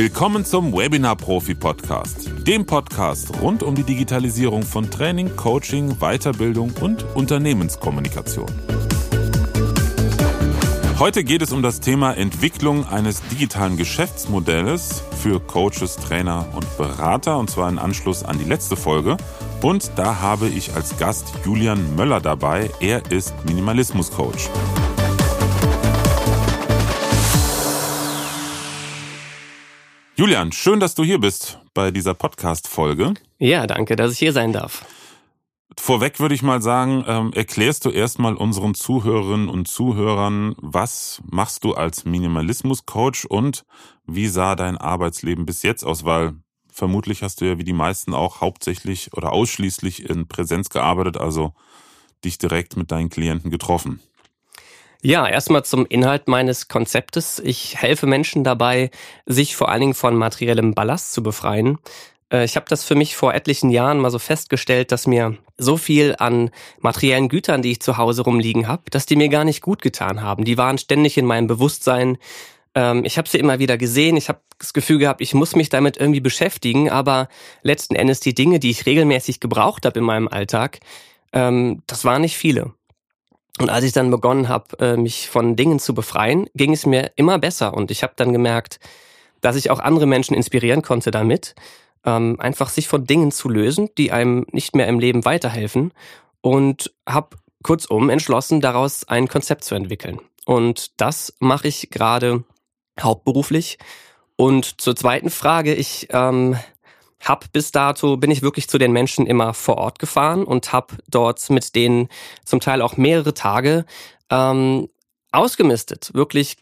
Willkommen zum Webinar Profi Podcast, dem Podcast rund um die Digitalisierung von Training, Coaching, Weiterbildung und Unternehmenskommunikation. Heute geht es um das Thema Entwicklung eines digitalen Geschäftsmodells für Coaches, Trainer und Berater und zwar in Anschluss an die letzte Folge. Und da habe ich als Gast Julian Möller dabei. Er ist Minimalismus Julian, schön, dass du hier bist bei dieser Podcast-Folge. Ja, danke, dass ich hier sein darf. Vorweg würde ich mal sagen, ähm, erklärst du erstmal unseren Zuhörerinnen und Zuhörern, was machst du als Minimalismus-Coach und wie sah dein Arbeitsleben bis jetzt aus? Weil vermutlich hast du ja wie die meisten auch hauptsächlich oder ausschließlich in Präsenz gearbeitet, also dich direkt mit deinen Klienten getroffen. Ja, erstmal zum Inhalt meines Konzeptes. Ich helfe Menschen dabei, sich vor allen Dingen von materiellem Ballast zu befreien. Äh, ich habe das für mich vor etlichen Jahren mal so festgestellt, dass mir so viel an materiellen Gütern, die ich zu Hause rumliegen habe, dass die mir gar nicht gut getan haben. Die waren ständig in meinem Bewusstsein. Ähm, ich habe sie immer wieder gesehen. Ich habe das Gefühl gehabt, ich muss mich damit irgendwie beschäftigen. Aber letzten Endes die Dinge, die ich regelmäßig gebraucht habe in meinem Alltag, ähm, das waren nicht viele. Und als ich dann begonnen habe, äh, mich von Dingen zu befreien, ging es mir immer besser. Und ich habe dann gemerkt, dass ich auch andere Menschen inspirieren konnte damit, ähm, einfach sich von Dingen zu lösen, die einem nicht mehr im Leben weiterhelfen. Und habe kurzum entschlossen, daraus ein Konzept zu entwickeln. Und das mache ich gerade hauptberuflich. Und zur zweiten Frage, ich ähm, hab bis dato bin ich wirklich zu den Menschen immer vor Ort gefahren und habe dort mit denen zum Teil auch mehrere Tage ähm, ausgemistet, wirklich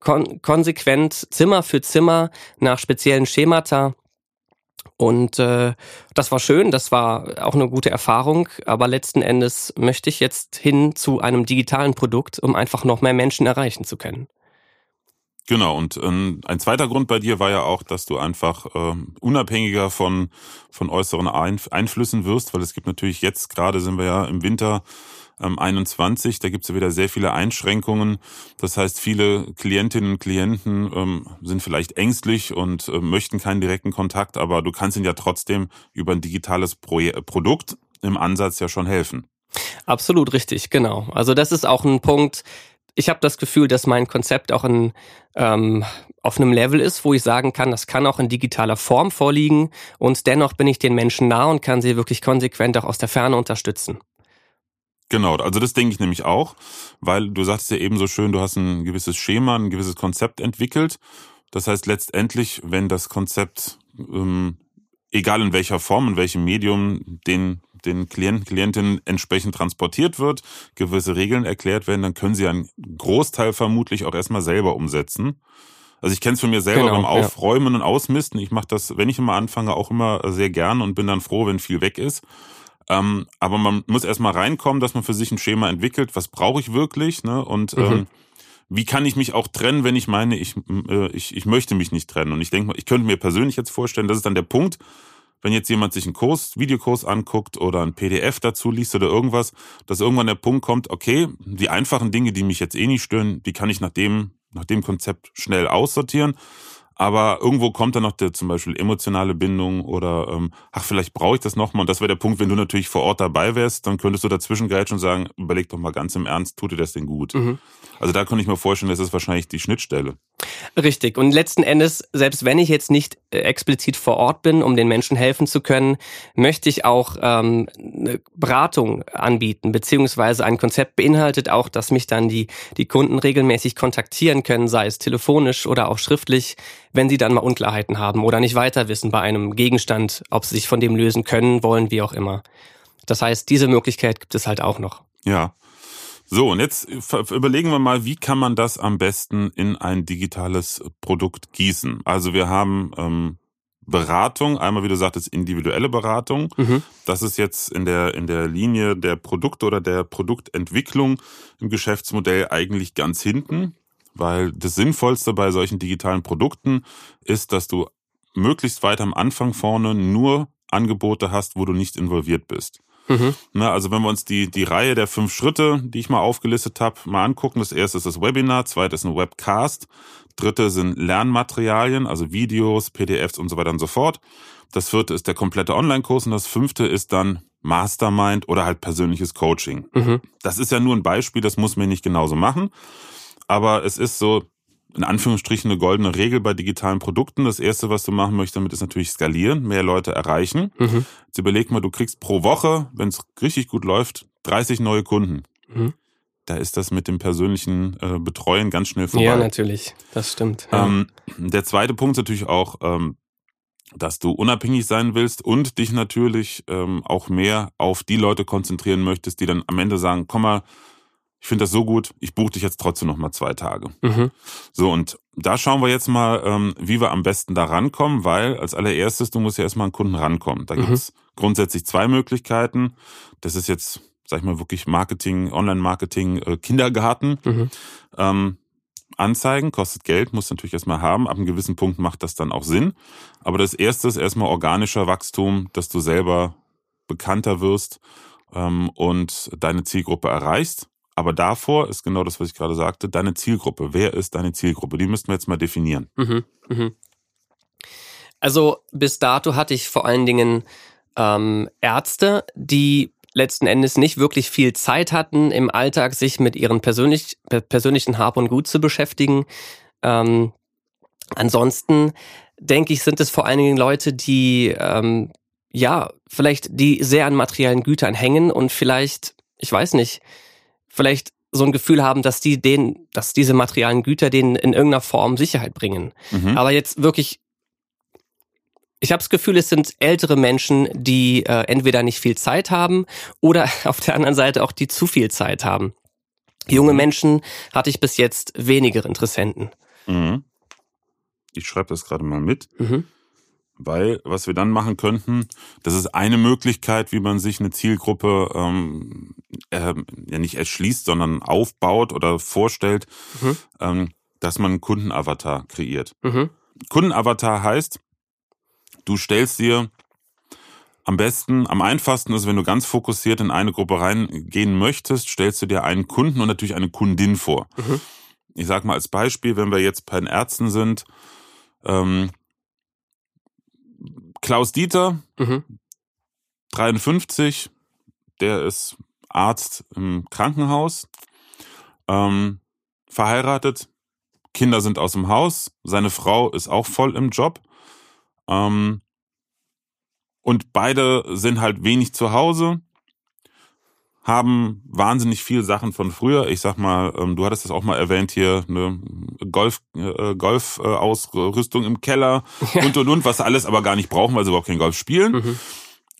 kon konsequent Zimmer für Zimmer nach speziellen Schemata. Und äh, das war schön, das war auch eine gute Erfahrung, aber letzten Endes möchte ich jetzt hin zu einem digitalen Produkt, um einfach noch mehr Menschen erreichen zu können. Genau, und ähm, ein zweiter Grund bei dir war ja auch, dass du einfach äh, unabhängiger von, von äußeren Einf Einflüssen wirst, weil es gibt natürlich jetzt, gerade sind wir ja im Winter ähm, 21, da gibt es ja wieder sehr viele Einschränkungen. Das heißt, viele Klientinnen und Klienten ähm, sind vielleicht ängstlich und äh, möchten keinen direkten Kontakt, aber du kannst ihnen ja trotzdem über ein digitales Pro Produkt im Ansatz ja schon helfen. Absolut richtig, genau. Also das ist auch ein Punkt, ich habe das Gefühl, dass mein Konzept auch in, ähm, auf einem Level ist, wo ich sagen kann, das kann auch in digitaler Form vorliegen und dennoch bin ich den Menschen nah und kann sie wirklich konsequent auch aus der Ferne unterstützen. Genau, also das denke ich nämlich auch, weil du sagst ja eben so schön, du hast ein gewisses Schema, ein gewisses Konzept entwickelt. Das heißt letztendlich, wenn das Konzept, ähm, egal in welcher Form, in welchem Medium, den den Klienten, Klientinnen entsprechend transportiert wird, gewisse Regeln erklärt werden, dann können sie einen Großteil vermutlich auch erstmal selber umsetzen. Also ich kenne es von mir selber genau, beim Aufräumen ja. und Ausmisten. Ich mache das, wenn ich immer anfange, auch immer sehr gern und bin dann froh, wenn viel weg ist. Ähm, aber man muss erstmal reinkommen, dass man für sich ein Schema entwickelt. Was brauche ich wirklich? Ne? Und mhm. ähm, wie kann ich mich auch trennen, wenn ich meine, ich, äh, ich, ich möchte mich nicht trennen? Und ich denke mal, ich könnte mir persönlich jetzt vorstellen, das ist dann der Punkt, wenn jetzt jemand sich einen Kurs, Videokurs anguckt oder ein PDF dazu liest oder irgendwas, dass irgendwann der Punkt kommt, okay, die einfachen Dinge, die mich jetzt eh nicht stören, die kann ich nach dem, nach dem Konzept schnell aussortieren. Aber irgendwo kommt dann noch der zum Beispiel emotionale Bindung oder ähm, ach, vielleicht brauche ich das nochmal. Und das wäre der Punkt, wenn du natürlich vor Ort dabei wärst, dann könntest du dazwischen grätschen und sagen, überleg doch mal ganz im Ernst, tut dir das denn gut? Mhm. Also da könnte ich mir vorstellen, das ist wahrscheinlich die Schnittstelle. Richtig. Und letzten Endes, selbst wenn ich jetzt nicht äh, explizit vor Ort bin, um den Menschen helfen zu können, möchte ich auch ähm, eine Beratung anbieten, beziehungsweise ein Konzept beinhaltet auch, dass mich dann die, die Kunden regelmäßig kontaktieren können, sei es telefonisch oder auch schriftlich, wenn sie dann mal Unklarheiten haben oder nicht weiter wissen bei einem Gegenstand, ob sie sich von dem lösen können, wollen, wie auch immer. Das heißt, diese Möglichkeit gibt es halt auch noch. Ja. So, und jetzt überlegen wir mal, wie kann man das am besten in ein digitales Produkt gießen? Also wir haben ähm, Beratung, einmal wie du sagtest, individuelle Beratung. Mhm. Das ist jetzt in der, in der Linie der Produkte oder der Produktentwicklung im Geschäftsmodell eigentlich ganz hinten, weil das Sinnvollste bei solchen digitalen Produkten ist, dass du möglichst weit am Anfang vorne nur Angebote hast, wo du nicht involviert bist. Mhm. Na, also wenn wir uns die, die Reihe der fünf Schritte, die ich mal aufgelistet habe, mal angucken. Das erste ist das Webinar, zweites ist ein Webcast, dritte sind Lernmaterialien, also Videos, PDFs und so weiter und so fort. Das vierte ist der komplette Online-Kurs und das fünfte ist dann Mastermind oder halt persönliches Coaching. Mhm. Das ist ja nur ein Beispiel, das muss man nicht genauso machen. Aber es ist so, in Anführungsstrichen, eine goldene Regel bei digitalen Produkten. Das erste, was du machen möchtest damit, ist natürlich skalieren, mehr Leute erreichen. Mhm. Jetzt überleg mal, du kriegst pro Woche, wenn es richtig gut läuft, 30 neue Kunden. Mhm. Da ist das mit dem persönlichen äh, Betreuen ganz schnell vorbei. Ja, natürlich. Das stimmt. Ja. Ähm, der zweite Punkt ist natürlich auch, ähm, dass du unabhängig sein willst und dich natürlich ähm, auch mehr auf die Leute konzentrieren möchtest, die dann am Ende sagen, komm mal, ich finde das so gut, ich buche dich jetzt trotzdem noch mal zwei Tage. Mhm. So, und da schauen wir jetzt mal, ähm, wie wir am besten da rankommen, weil als allererstes, du musst ja erstmal an Kunden rankommen. Da mhm. gibt's grundsätzlich zwei Möglichkeiten. Das ist jetzt, sag ich mal, wirklich Marketing, Online-Marketing, äh, Kindergarten. Mhm. Ähm, Anzeigen, kostet Geld, muss natürlich erstmal haben. Ab einem gewissen Punkt macht das dann auch Sinn. Aber das erste ist erstmal organischer Wachstum, dass du selber bekannter wirst ähm, und deine Zielgruppe erreichst. Aber davor ist genau das, was ich gerade sagte, deine Zielgruppe. Wer ist deine Zielgruppe? Die müssten wir jetzt mal definieren. Mhm, mhm. Also bis dato hatte ich vor allen Dingen ähm, Ärzte, die letzten Endes nicht wirklich viel Zeit hatten, im Alltag sich mit ihren persönlich, persönlichen Hab und Gut zu beschäftigen. Ähm, ansonsten denke ich, sind es vor allen Dingen Leute, die ähm, ja vielleicht die sehr an materiellen Gütern hängen und vielleicht, ich weiß nicht, vielleicht so ein Gefühl haben, dass die denen, dass diese materialen Güter denen in irgendeiner Form Sicherheit bringen. Mhm. Aber jetzt wirklich ich habe das Gefühl, es sind ältere Menschen, die äh, entweder nicht viel Zeit haben oder auf der anderen Seite auch die zu viel Zeit haben. Junge mhm. Menschen hatte ich bis jetzt weniger Interessenten. Mhm. Ich schreibe das gerade mal mit. Mhm. Weil, was wir dann machen könnten, das ist eine Möglichkeit, wie man sich eine Zielgruppe ähm, äh, ja nicht erschließt, sondern aufbaut oder vorstellt, mhm. ähm, dass man einen Kundenavatar kreiert. Mhm. Kundenavatar heißt, Du stellst dir am besten, am einfachsten ist, wenn du ganz fokussiert in eine Gruppe reingehen möchtest, stellst du dir einen Kunden und natürlich eine Kundin vor. Mhm. Ich sag mal als Beispiel, wenn wir jetzt bei den Ärzten sind, ähm, Klaus Dieter, mhm. 53, der ist Arzt im Krankenhaus, ähm, verheiratet, Kinder sind aus dem Haus, seine Frau ist auch voll im Job. Ähm, und beide sind halt wenig zu Hause, haben wahnsinnig viel Sachen von früher. Ich sag mal, ähm, du hattest das auch mal erwähnt hier, eine Golf, äh, Golf-Ausrüstung im Keller ja. und und und, was alles aber gar nicht brauchen, weil sie überhaupt kein Golf spielen. Mhm.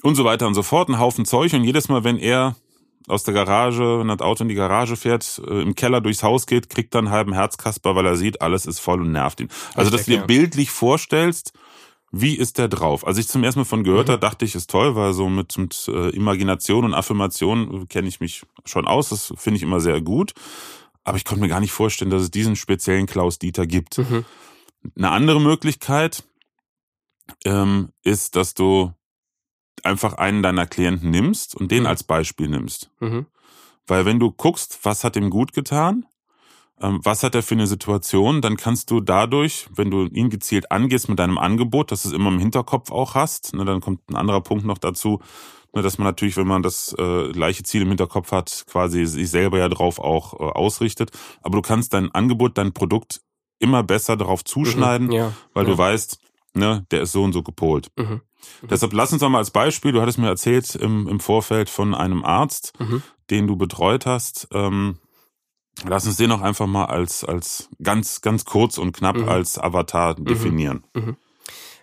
Und so weiter und so fort. Ein Haufen Zeug. Und jedes Mal, wenn er aus der Garage, wenn das Auto in die Garage fährt, äh, im Keller durchs Haus geht, kriegt er einen halben Herzkasper, weil er sieht, alles ist voll und nervt ihn. Also, dass du dir bildlich vorstellst, wie ist der drauf? Als ich zum ersten Mal von gehört mhm. habe, dachte ich, ist toll, weil so mit, mit äh, Imagination und Affirmation kenne ich mich schon aus. Das finde ich immer sehr gut. Aber ich konnte mir gar nicht vorstellen, dass es diesen speziellen Klaus Dieter gibt. Mhm. Eine andere Möglichkeit ähm, ist, dass du einfach einen deiner Klienten nimmst und den mhm. als Beispiel nimmst. Mhm. Weil wenn du guckst, was hat ihm gut getan, was hat er für eine Situation, dann kannst du dadurch, wenn du ihn gezielt angehst mit deinem Angebot, dass du es immer im Hinterkopf auch hast, ne, dann kommt ein anderer Punkt noch dazu, ne, dass man natürlich, wenn man das äh, gleiche Ziel im Hinterkopf hat, quasi sich selber ja drauf auch äh, ausrichtet. Aber du kannst dein Angebot, dein Produkt immer besser darauf zuschneiden, mhm, ja, weil ja. du weißt, ne, der ist so und so gepolt. Mhm. Mhm. Deshalb lass uns doch mal als Beispiel, du hattest mir erzählt im, im Vorfeld von einem Arzt, mhm. den du betreut hast, ähm, Lass uns den auch einfach mal als, als ganz, ganz kurz und knapp mhm. als Avatar mhm. definieren. Mhm.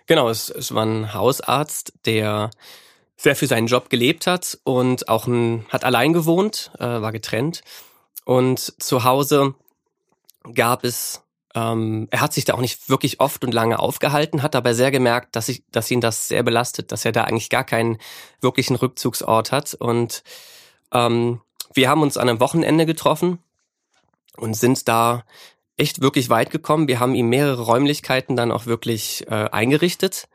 Genau, es, es war ein Hausarzt, der sehr für seinen Job gelebt hat und auch ein, hat allein gewohnt, äh, war getrennt. Und zu Hause gab es, ähm, er hat sich da auch nicht wirklich oft und lange aufgehalten, hat aber sehr gemerkt, dass, ich, dass ihn das sehr belastet, dass er da eigentlich gar keinen wirklichen Rückzugsort hat. Und ähm, wir haben uns an einem Wochenende getroffen und sind da echt wirklich weit gekommen. Wir haben ihm mehrere Räumlichkeiten dann auch wirklich äh, eingerichtet.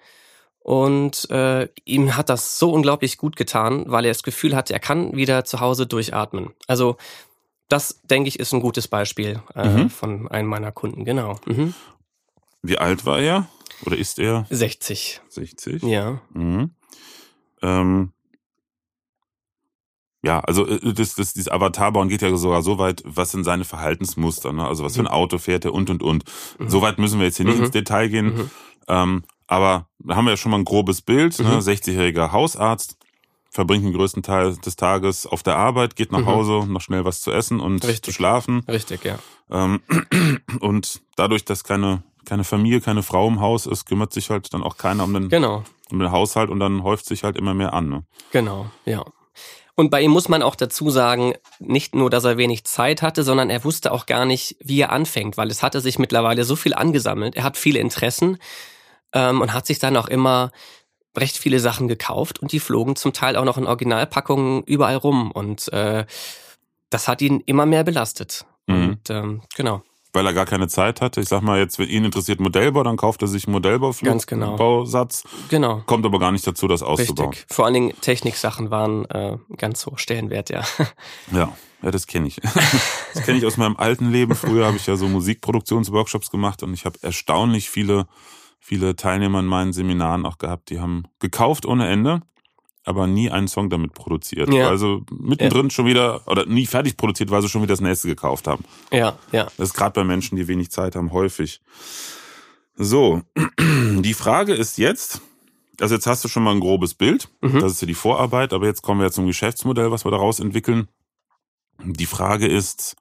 Und äh, ihm hat das so unglaublich gut getan, weil er das Gefühl hatte, er kann wieder zu Hause durchatmen. Also das, denke ich, ist ein gutes Beispiel äh, mhm. von einem meiner Kunden, genau. Mhm. Wie alt war er? Oder ist er? 60. 60? Ja. Mhm. Ähm, ja, also äh, das, das, dieses Avatarbauen geht ja sogar so weit, was sind seine Verhaltensmuster, ne? Also was für ein Auto fährt er und und und. Mhm. So weit müssen wir jetzt hier nicht Mhm. ins Detail gehen. Mhm. Ähm, aber da haben wir ja schon mal ein grobes Bild. Ne? Mhm. 60-jähriger Hausarzt, verbringt den größten Teil des Tages auf der Arbeit, geht nach Mhm. Hause, noch schnell was zu essen und Richtig. zu schlafen. Richtig, ja. Ähm, und dadurch, dass keine, keine Familie, keine Frau im Haus ist, kümmert sich halt dann auch keiner um den, Genau. um den Haushalt und dann häuft sich halt immer mehr an. Ne? Genau, ja. Und bei ihm muss man auch dazu sagen, nicht nur, dass er wenig Zeit hatte, sondern er wusste auch gar nicht, wie er anfängt, weil es hatte sich mittlerweile so viel angesammelt. Er hat viele Interessen ähm, und hat sich dann auch immer recht viele Sachen gekauft und die flogen zum Teil auch noch in Originalpackungen überall rum und äh, das hat ihn immer mehr belastet. Mhm. Und ähm, genau, Weil er gar keine Zeit hatte. Ich sag mal, jetzt, wenn ihn interessiert Modellbau, dann kauft er sich einen Ganz genau. Modellbausatz, genau. kommt aber gar nicht dazu, das auszubauen. Richtig. Vor allen Dingen Techniksachen waren äh, ganz hoch Stellenwert, ja. Ja, ja, das kenne ich. Das kenne ich aus meinem alten Leben. Früher habe ich ja so Musikproduktionsworkshops gemacht und ich habe erstaunlich viele, viele Teilnehmer in meinen Seminaren auch gehabt, die haben gekauft ohne Ende, aber nie einen Song damit produziert. Ja. Also mittendrin schon wieder, oder nie fertig produziert, weil sie schon wieder das nächste gekauft haben. Ja, ja. Das ist gerade bei Menschen, die wenig Zeit haben, häufig. So, die Frage ist jetzt, also jetzt hast du schon mal ein grobes Bild, Mhm. das ist ja die Vorarbeit, aber jetzt kommen wir zum Geschäftsmodell, was wir daraus entwickeln. Die Frage ist,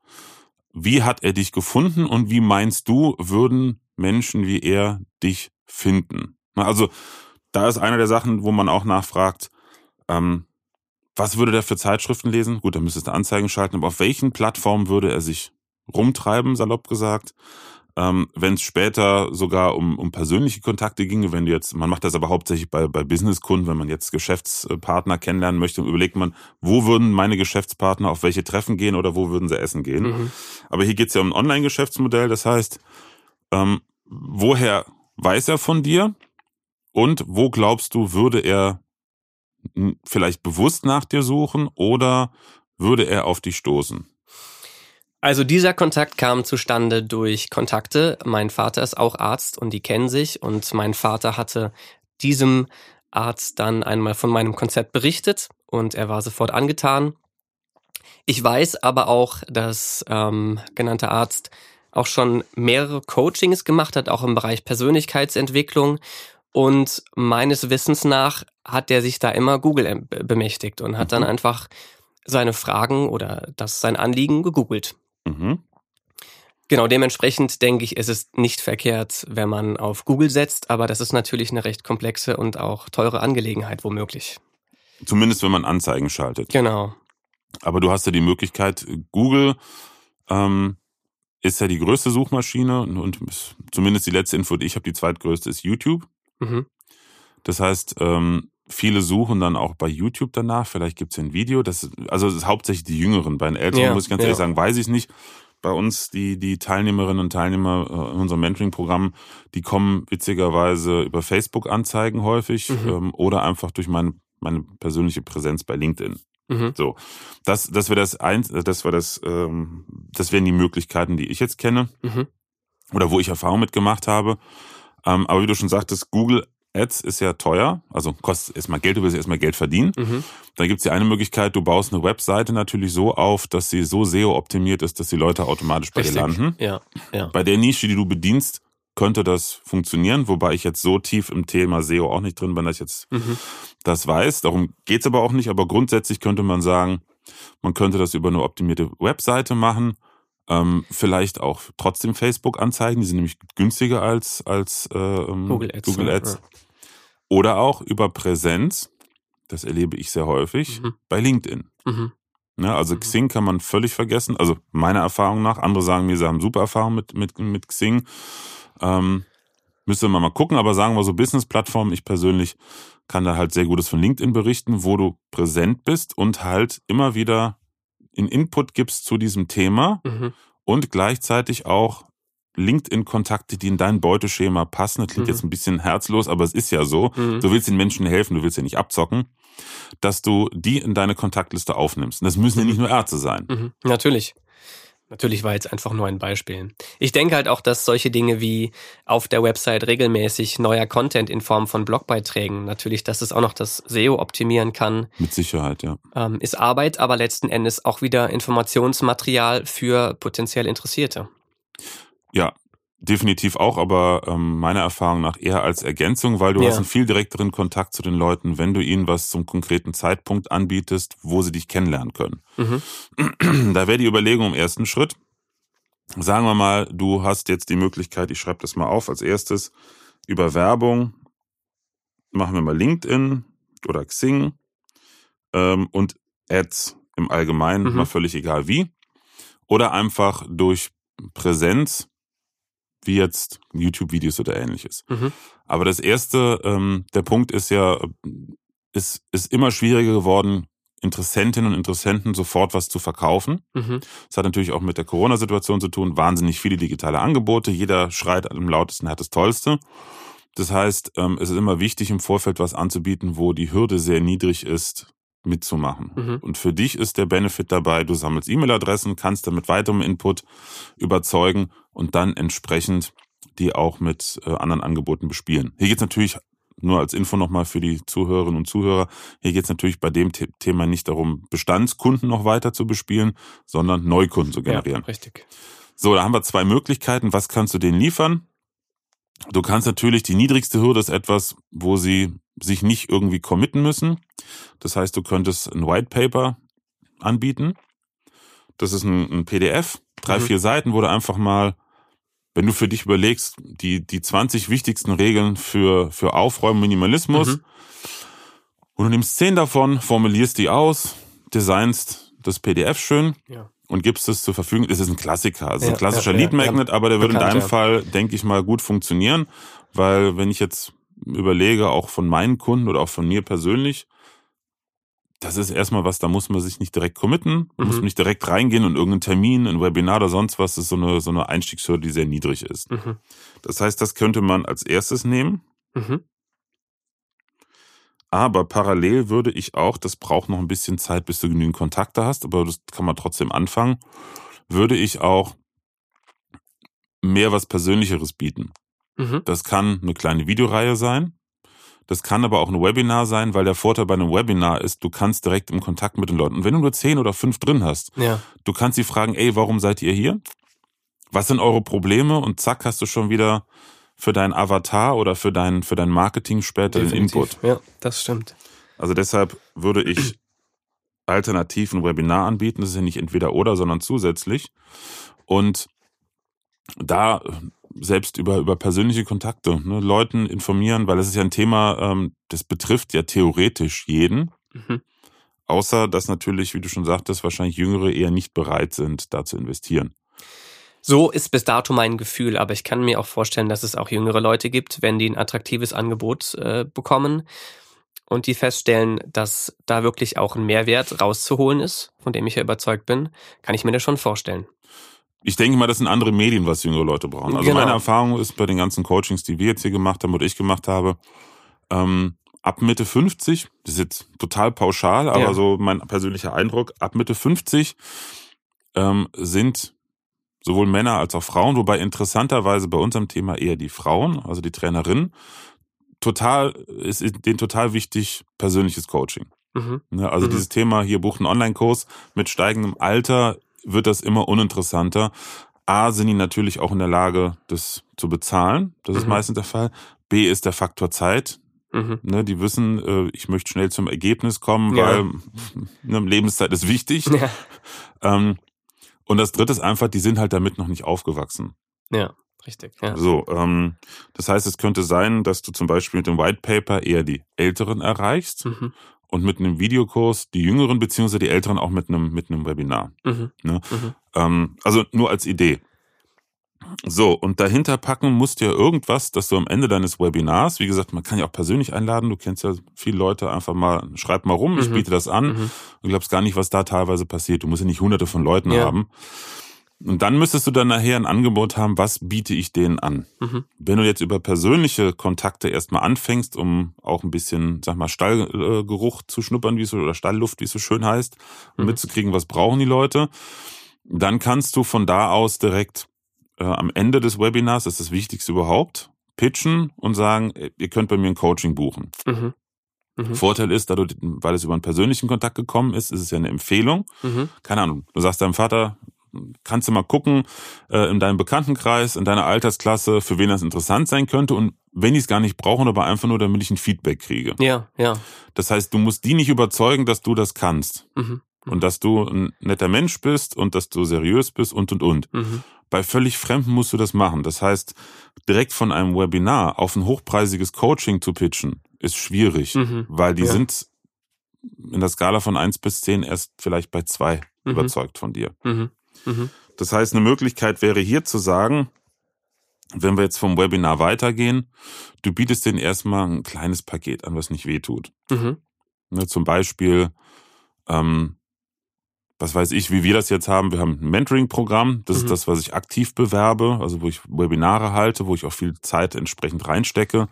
wie hat er dich gefunden und wie meinst du, würden Menschen wie er dich finden? Also da ist eine der Sachen, wo man auch nachfragt, ähm, was würde der für Zeitschriften lesen? Gut, da müsstest du Anzeigen schalten, aber auf welchen Plattformen würde er sich rumtreiben, salopp gesagt? Ähm, wenn es später sogar um, um persönliche Kontakte ginge, wenn du jetzt, man macht das aber hauptsächlich bei, bei Businesskunden, wenn man jetzt Geschäftspartner kennenlernen möchte, überlegt man, wo würden meine Geschäftspartner auf welche Treffen gehen oder wo würden sie essen gehen? Mhm. Aber hier geht's ja um ein Online-Geschäftsmodell, das heißt, ähm, woher weiß er von dir und wo glaubst du, würde er vielleicht bewusst nach dir suchen oder würde er auf dich stoßen? Also dieser Kontakt kam zustande durch Kontakte. Mein Vater ist auch Arzt und die kennen sich und mein Vater hatte diesem Arzt dann einmal von meinem Konzept berichtet und er war sofort angetan. Ich weiß aber auch, dass ähm, genannter Arzt auch schon mehrere Coachings gemacht hat, auch im Bereich Persönlichkeitsentwicklung. Und meines Wissens nach hat er sich da immer Google em- bemächtigt und hat dann Mhm. einfach seine Fragen oder das sein Anliegen gegoogelt. Mhm. Genau, dementsprechend denke ich, ist es nicht verkehrt, wenn man auf Google setzt, aber das ist natürlich eine recht komplexe und auch teure Angelegenheit womöglich. Zumindest wenn man Anzeigen schaltet. Genau. Aber du hast ja die Möglichkeit, Google ähm, ist ja die größte Suchmaschine und, und zumindest die letzte Info, die ich habe, die zweitgrößte ist YouTube. Mhm. Das heißt, ähm, viele suchen dann auch bei YouTube danach. Vielleicht gibt's ein Video. Das, also es ist hauptsächlich die Jüngeren. Bei den Älteren, Ja, muss ich ganz ja. ehrlich sagen, weiß ich nicht. Bei uns, die, die Teilnehmerinnen und Teilnehmer äh, in unserem Mentoring-Programm, die kommen witzigerweise über Facebook-Anzeigen häufig Mhm. ähm, oder einfach durch meine, meine persönliche Präsenz bei LinkedIn. Mhm. So, das, das wäre das eins, das wäre das, ähm, das wären die Möglichkeiten, die ich jetzt kenne Mhm. oder wo ich Erfahrung mitgemacht habe. Ähm, aber wie du schon sagtest, Google Ads ist ja teuer, also kostet erstmal Geld, du willst erstmal Geld verdienen. Mhm. Da gibt's ja eine Möglichkeit, du baust eine Webseite natürlich so auf, dass sie so SEO-optimiert ist, dass die Leute automatisch bei dir Richtig. landen. Ja, ja. Bei der Nische, die du bedienst, könnte das funktionieren, wobei ich jetzt so tief im Thema SEO auch nicht drin bin, dass ich jetzt Mhm. das weiß. Darum geht's aber auch nicht. Aber grundsätzlich könnte man sagen, man könnte das über eine optimierte Webseite machen. Ähm, vielleicht auch trotzdem Facebook-Anzeigen, die sind nämlich günstiger als, als äh, ähm, Google Ads. Google ja, Ads. Oder auch über Präsenz, das erlebe ich sehr häufig, Mhm. bei LinkedIn. Ja. Mhm. Ne, also Mhm. Xing kann man völlig vergessen. Also meiner Erfahrung nach. Andere sagen mir, sie haben super Erfahrung mit, mit, mit Xing. Ähm, müsste man mal gucken, aber sagen wir so Business-Plattformen. Ich persönlich kann da halt sehr Gutes von LinkedIn berichten, wo du präsent bist und halt immer wieder in Input gibst zu diesem Thema Mhm. und gleichzeitig auch LinkedIn-Kontakte, die in dein Beuteschema passen. Das klingt Mhm. jetzt ein bisschen herzlos, aber es ist ja so. Mhm. Du willst den Menschen helfen, du willst ja nicht abzocken, dass du die in deine Kontaktliste aufnimmst. Und das müssen ja Mhm. nicht nur Ärzte sein. Mhm. Natürlich. Natürlich war jetzt einfach nur ein Beispiel. Ich denke halt auch, dass solche Dinge wie auf der Website regelmäßig neuer Content in Form von Blogbeiträgen, natürlich, dass es auch noch das SEO optimieren kann. Mit Sicherheit, ja. Ähm, ist Arbeit, aber letzten Endes auch wieder Informationsmaterial für potenziell Interessierte. Ja, definitiv auch, aber ähm, meiner Erfahrung nach eher als Ergänzung, weil du ja. hast einen viel direkteren Kontakt zu den Leuten, wenn du ihnen was zum konkreten Zeitpunkt anbietest, wo sie dich kennenlernen können. Mhm. Da wäre die Überlegung im ersten Schritt. Sagen wir mal, du hast jetzt die Möglichkeit, ich schreibe das mal auf als erstes, über Werbung, machen wir mal LinkedIn oder Xing ähm, und Ads im Allgemeinen, mhm. mal völlig egal wie. Oder einfach durch Präsenz wie jetzt YouTube-Videos oder ähnliches. Mhm. Aber das erste, ähm, der Punkt ist ja, ist, ist immer schwieriger geworden, Interessentinnen und Interessenten sofort was zu verkaufen. Mhm. Das hat natürlich auch mit der Corona-Situation zu tun. Wahnsinnig viele digitale Angebote. Jeder schreit am lautesten, hat das Tollste. Das heißt, ähm, es ist immer wichtig, im Vorfeld was anzubieten, wo die Hürde sehr niedrig ist, mitzumachen. Mhm. Und für dich ist der Benefit dabei, du sammelst E-Mail-Adressen, kannst damit weiterem Input überzeugen und dann entsprechend die auch mit äh, anderen Angeboten bespielen. Hier geht es natürlich nur als Info nochmal für die Zuhörerinnen und Zuhörer. Hier geht es natürlich bei dem Thema nicht darum, Bestandskunden noch weiter zu bespielen, sondern Neukunden zu generieren. Ja, richtig. So, da haben wir zwei Möglichkeiten. Was kannst du denen liefern? Du kannst natürlich, die niedrigste Hürde ist etwas, wo sie sich nicht irgendwie committen müssen. Das heißt, du könntest ein White Paper anbieten. Das ist ein, ein PDF, drei, mhm. vier Seiten, wo du einfach mal, wenn du für dich überlegst, die, die 20 wichtigsten Regeln für, für Aufräumen, Minimalismus, mhm. und du nimmst zehn davon, formulierst die aus, designst das PDF schön ja. Und gibst es zur Verfügung. Das ist ein Klassiker, also ja, ein klassischer ja, Lead Magnet, aber der würde in deinem Fall, denke ich mal, gut funktionieren, weil wenn ich jetzt überlege, auch von meinen Kunden oder auch von mir persönlich, das ist erstmal was, da muss man sich nicht direkt committen, mhm. muss man nicht direkt reingehen und irgendeinen Termin, ein Webinar oder sonst was, ist so eine, so eine Einstiegshürde, die sehr niedrig ist. Mhm. Das heißt, das könnte man als erstes nehmen. Mhm. Aber parallel würde ich auch, das braucht noch ein bisschen Zeit, bis du genügend Kontakte hast, aber das kann man trotzdem anfangen, würde ich auch mehr was Persönlicheres bieten. Mhm. Das kann eine kleine Videoreihe sein. Das kann aber auch ein Webinar sein, weil der Vorteil bei einem Webinar ist, du kannst direkt im Kontakt mit den Leuten. Und wenn du nur zehn oder fünf drin hast, ja. du kannst sie fragen, ey, warum seid ihr hier? Was sind eure Probleme? Und zack, hast du schon wieder für deinen Avatar oder für dein, für dein Marketing später Definitiv. den Input. Ja, das stimmt. Also deshalb würde ich alternativ ein Webinar anbieten. Das ist ja nicht entweder oder, sondern zusätzlich. Und da selbst über, über persönliche Kontakte, ne, Leuten informieren, weil es ist ja ein Thema, ähm, das betrifft ja theoretisch jeden. Mhm. Außer, dass natürlich, wie du schon sagtest, wahrscheinlich Jüngere eher nicht bereit sind, da zu investieren. So ist bis dato mein Gefühl, aber ich kann mir auch vorstellen, dass es auch jüngere Leute gibt, wenn die ein attraktives Angebot äh, bekommen und die feststellen, dass da wirklich auch ein Mehrwert rauszuholen ist, von dem ich ja überzeugt bin, kann ich mir das schon vorstellen. Ich denke mal, das sind andere Medien, was jüngere Leute brauchen. Also genau. meine Erfahrung ist bei den ganzen Coachings, die wir jetzt hier gemacht haben oder ich gemacht habe, ähm, ab Mitte 50, das ist jetzt total pauschal, aber ja. so mein persönlicher Eindruck, ab Mitte 50 ähm, sind sowohl Männer als auch Frauen, wobei interessanterweise bei unserem Thema eher die Frauen, also die Trainerinnen, total, ist denen total wichtig persönliches Coaching. Mhm. Ne, also mhm. dieses Thema hier bucht einen Online-Kurs mit steigendem Alter wird das immer uninteressanter. A, sind die natürlich auch in der Lage, das zu bezahlen. Das mhm. ist meistens der Fall. B ist der Faktor Zeit. Mhm. Ne, die wissen, äh, ich möchte schnell zum Ergebnis kommen, ja. weil ne, Lebenszeit ist wichtig. Ja. Ähm, und das dritte ist einfach, die sind halt damit noch nicht aufgewachsen. Ja, richtig. Ja. So, ähm, das heißt, es könnte sein, dass du zum Beispiel mit dem White Paper eher die Älteren erreichst mhm und mit einem Videokurs die Jüngeren beziehungsweise die Älteren auch mit einem, mit einem Webinar. Mhm. Ne? Mhm. Ähm, also nur als Idee. So, und dahinter packen musst du ja irgendwas, dass du am Ende deines Webinars, wie gesagt, man kann ja auch persönlich einladen, du kennst ja viele Leute, einfach mal, schreib mal rum, ich mhm. biete das an. Mhm. Du glaubst gar nicht, was da teilweise passiert. Du musst ja nicht hunderte von Leuten ja. haben. Und dann müsstest du dann nachher ein Angebot haben, was biete ich denen an? Mhm. Wenn du jetzt über persönliche Kontakte erstmal anfängst, um auch ein bisschen, sag mal, Stallgeruch zu schnuppern, wie es so, oder Stallluft, wie es so schön heißt, um mhm. mitzukriegen, was brauchen die Leute, dann kannst du von da aus direkt äh, am Ende des Webinars, das ist das Wichtigste überhaupt, pitchen und sagen, äh, ihr könnt bei mir ein Coaching buchen. Mhm. Mhm. Vorteil ist, dadurch, weil es über einen persönlichen Kontakt gekommen ist, ist es ja eine Empfehlung. Mhm. Keine Ahnung, du sagst deinem Vater, kannst du mal gucken äh, in deinem Bekanntenkreis, in deiner Altersklasse, für wen das interessant sein könnte und wenn die es gar nicht brauchen, aber einfach nur, damit ich ein Feedback kriege. Ja, ja. Das heißt, du musst die nicht überzeugen, dass du das kannst. Mhm. Und dass du ein netter Mensch bist und dass du seriös bist und und und. Mhm. Bei völlig Fremden musst du das machen. Das heißt, direkt von einem Webinar auf ein hochpreisiges Coaching zu pitchen, ist schwierig, mhm. weil die ja. sind in der Skala von eins bis zehn erst vielleicht bei zwei mhm. überzeugt von dir. Mhm. Mhm. Das heißt, eine Möglichkeit wäre hier zu sagen, wenn wir jetzt vom Webinar weitergehen, du bietest denen erstmal ein kleines Paket an, was nicht wehtut. Mhm. Ne, zum Beispiel, ähm, was weiß ich, wie wir das jetzt haben. Wir haben ein Mentoring-Programm. Das mhm. ist das, was ich aktiv bewerbe, also wo ich Webinare halte, wo ich auch viel Zeit entsprechend reinstecke.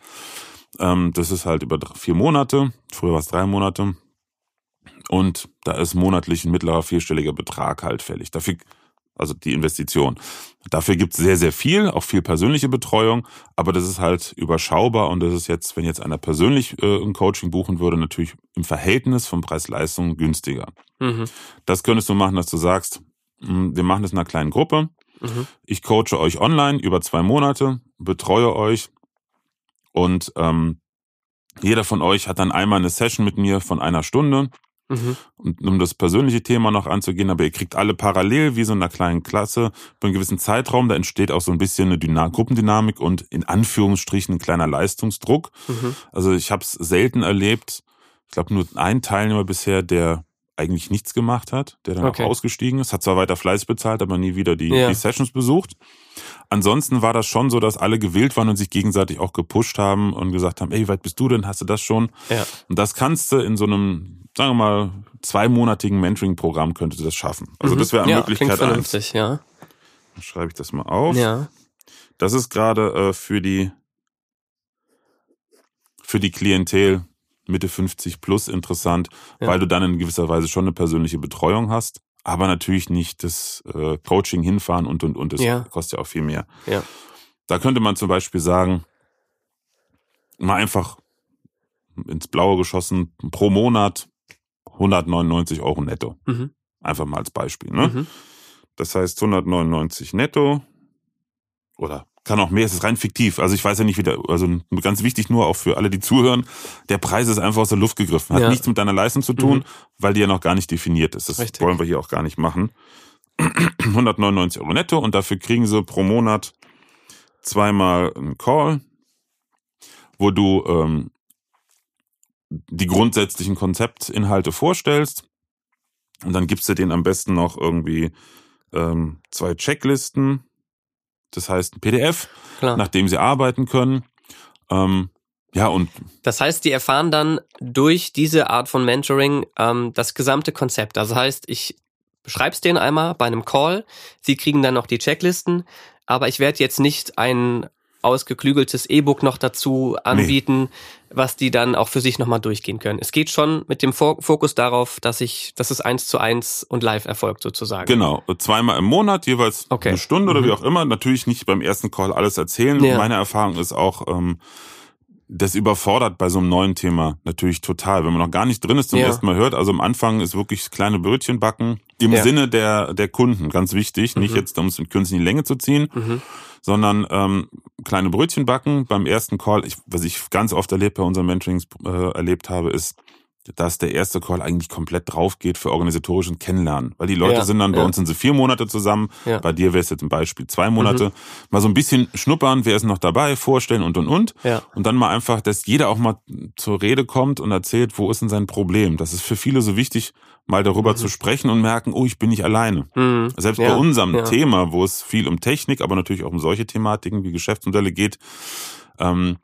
Ähm, das ist halt über vier Monate. Früher war es drei Monate. Und da ist monatlich ein mittlerer vierstelliger Betrag halt fällig. Dafür also die Investition. Dafür gibt's sehr, sehr viel, auch viel persönliche Betreuung, aber das ist halt überschaubar und das ist jetzt, wenn jetzt einer persönlich äh, ein Coaching buchen würde, natürlich im Verhältnis von Preis-Leistung günstiger. Mhm. Das könntest du machen, dass du sagst, hm, wir machen das in einer kleinen Gruppe. Mhm. Ich coache euch online über zwei Monate, betreue euch und ähm, jeder von euch hat dann einmal eine Session mit mir von einer Stunde Mhm. Und um das persönliche Thema noch anzugehen, aber ihr kriegt alle parallel wie so in einer kleinen Klasse bei einem gewissen Zeitraum, da entsteht auch so ein bisschen eine Dynam Gruppendynamik und in Anführungsstrichen ein kleiner Leistungsdruck. Mhm. Also ich habe es selten erlebt, ich glaube nur ein Teilnehmer bisher, der eigentlich nichts gemacht hat, der dann okay. auch ausgestiegen ist, hat zwar weiter Fleiß bezahlt, aber nie wieder die, ja. die Sessions besucht. Ansonsten war das schon so, dass alle gewillt waren und sich gegenseitig auch gepusht haben und gesagt haben, ey, wie weit bist du denn? Hast du das schon? Ja. Und das kannst du in so einem sagen wir mal, zweimonatigen Mentoring-Programm könnte das schaffen. Also mhm. das wäre eine ja, Möglichkeit vernünftig, eins. ja. Dann schreibe ich das mal auf. Ja. Das ist gerade äh, für die für die Klientel Mitte 50 plus interessant, ja. weil du dann in gewisser Weise schon eine persönliche Betreuung hast, aber natürlich nicht das äh, Coaching hinfahren und und und. Das ja. kostet ja auch viel mehr. Ja. Da könnte man zum Beispiel sagen, mal einfach ins Blaue geschossen, pro Monat 199 Euro netto. Mhm. Einfach mal als Beispiel. Ne? Mhm. Das heißt 199 netto oder kann auch mehr, es ist rein fiktiv. Also ich weiß ja nicht, wie der, also ganz wichtig nur auch für alle, die zuhören, der Preis ist einfach aus der Luft gegriffen. Hat ja. nichts mit deiner Leistung zu tun, mhm. weil die ja noch gar nicht definiert ist. Das Richtig. wollen wir hier auch gar nicht machen. 199 Euro netto und dafür kriegen sie pro Monat zweimal einen Call, wo du ähm, die grundsätzlichen Konzeptinhalte vorstellst. Und dann gibst du denen am besten noch irgendwie ähm, zwei Checklisten, das heißt ein PDF, Klar. nach dem sie arbeiten können. Ähm, ja, und. Das heißt, die erfahren dann durch diese Art von Mentoring ähm, das gesamte Konzept. Das heißt, ich beschreib's denen einmal bei einem Call, sie kriegen dann noch die Checklisten, aber ich werde jetzt nicht ein ausgeklügeltes E-Book noch dazu anbieten, nee. Was die dann auch für sich nochmal durchgehen können. Es geht schon mit dem Fokus darauf, dass ich, dass es eins zu eins und live erfolgt sozusagen. Genau, zweimal im Monat, jeweils okay. eine Stunde mhm. oder wie auch immer. Natürlich nicht beim ersten Call alles erzählen. Ja. Meine Erfahrung ist auch, ähm, das überfordert bei so einem neuen Thema natürlich total. Wenn man noch gar nicht drin ist zum ja. ersten Mal hört, also am Anfang ist wirklich kleine Brötchen backen im ja. Sinne der, der Kunden, ganz wichtig. Mhm. Nicht jetzt, um es in künstliche Länge zu ziehen, mhm sondern ähm, kleine Brötchen backen. Beim ersten Call, ich, was ich ganz oft erlebt bei unseren Mentorings äh, erlebt habe, ist, dass der erste Call eigentlich komplett drauf geht für organisatorischen Kennenlernen. Weil die Leute ja, sind dann, bei uns sind sie vier Monate zusammen, ja. bei dir wäre es jetzt ein Beispiel zwei Monate. Mhm. Mal so ein bisschen schnuppern, wer ist noch dabei, vorstellen und und und. Ja. Und dann mal einfach, dass jeder auch mal zur Rede kommt und erzählt, wo ist denn sein Problem. Das ist für viele so wichtig, mal darüber mhm. zu sprechen und merken, oh, ich bin nicht alleine. Mhm. Selbst ja, bei unserem ja. Thema, wo es viel um Technik, aber natürlich auch um solche Thematiken wie Geschäftsmodelle geht, ähm,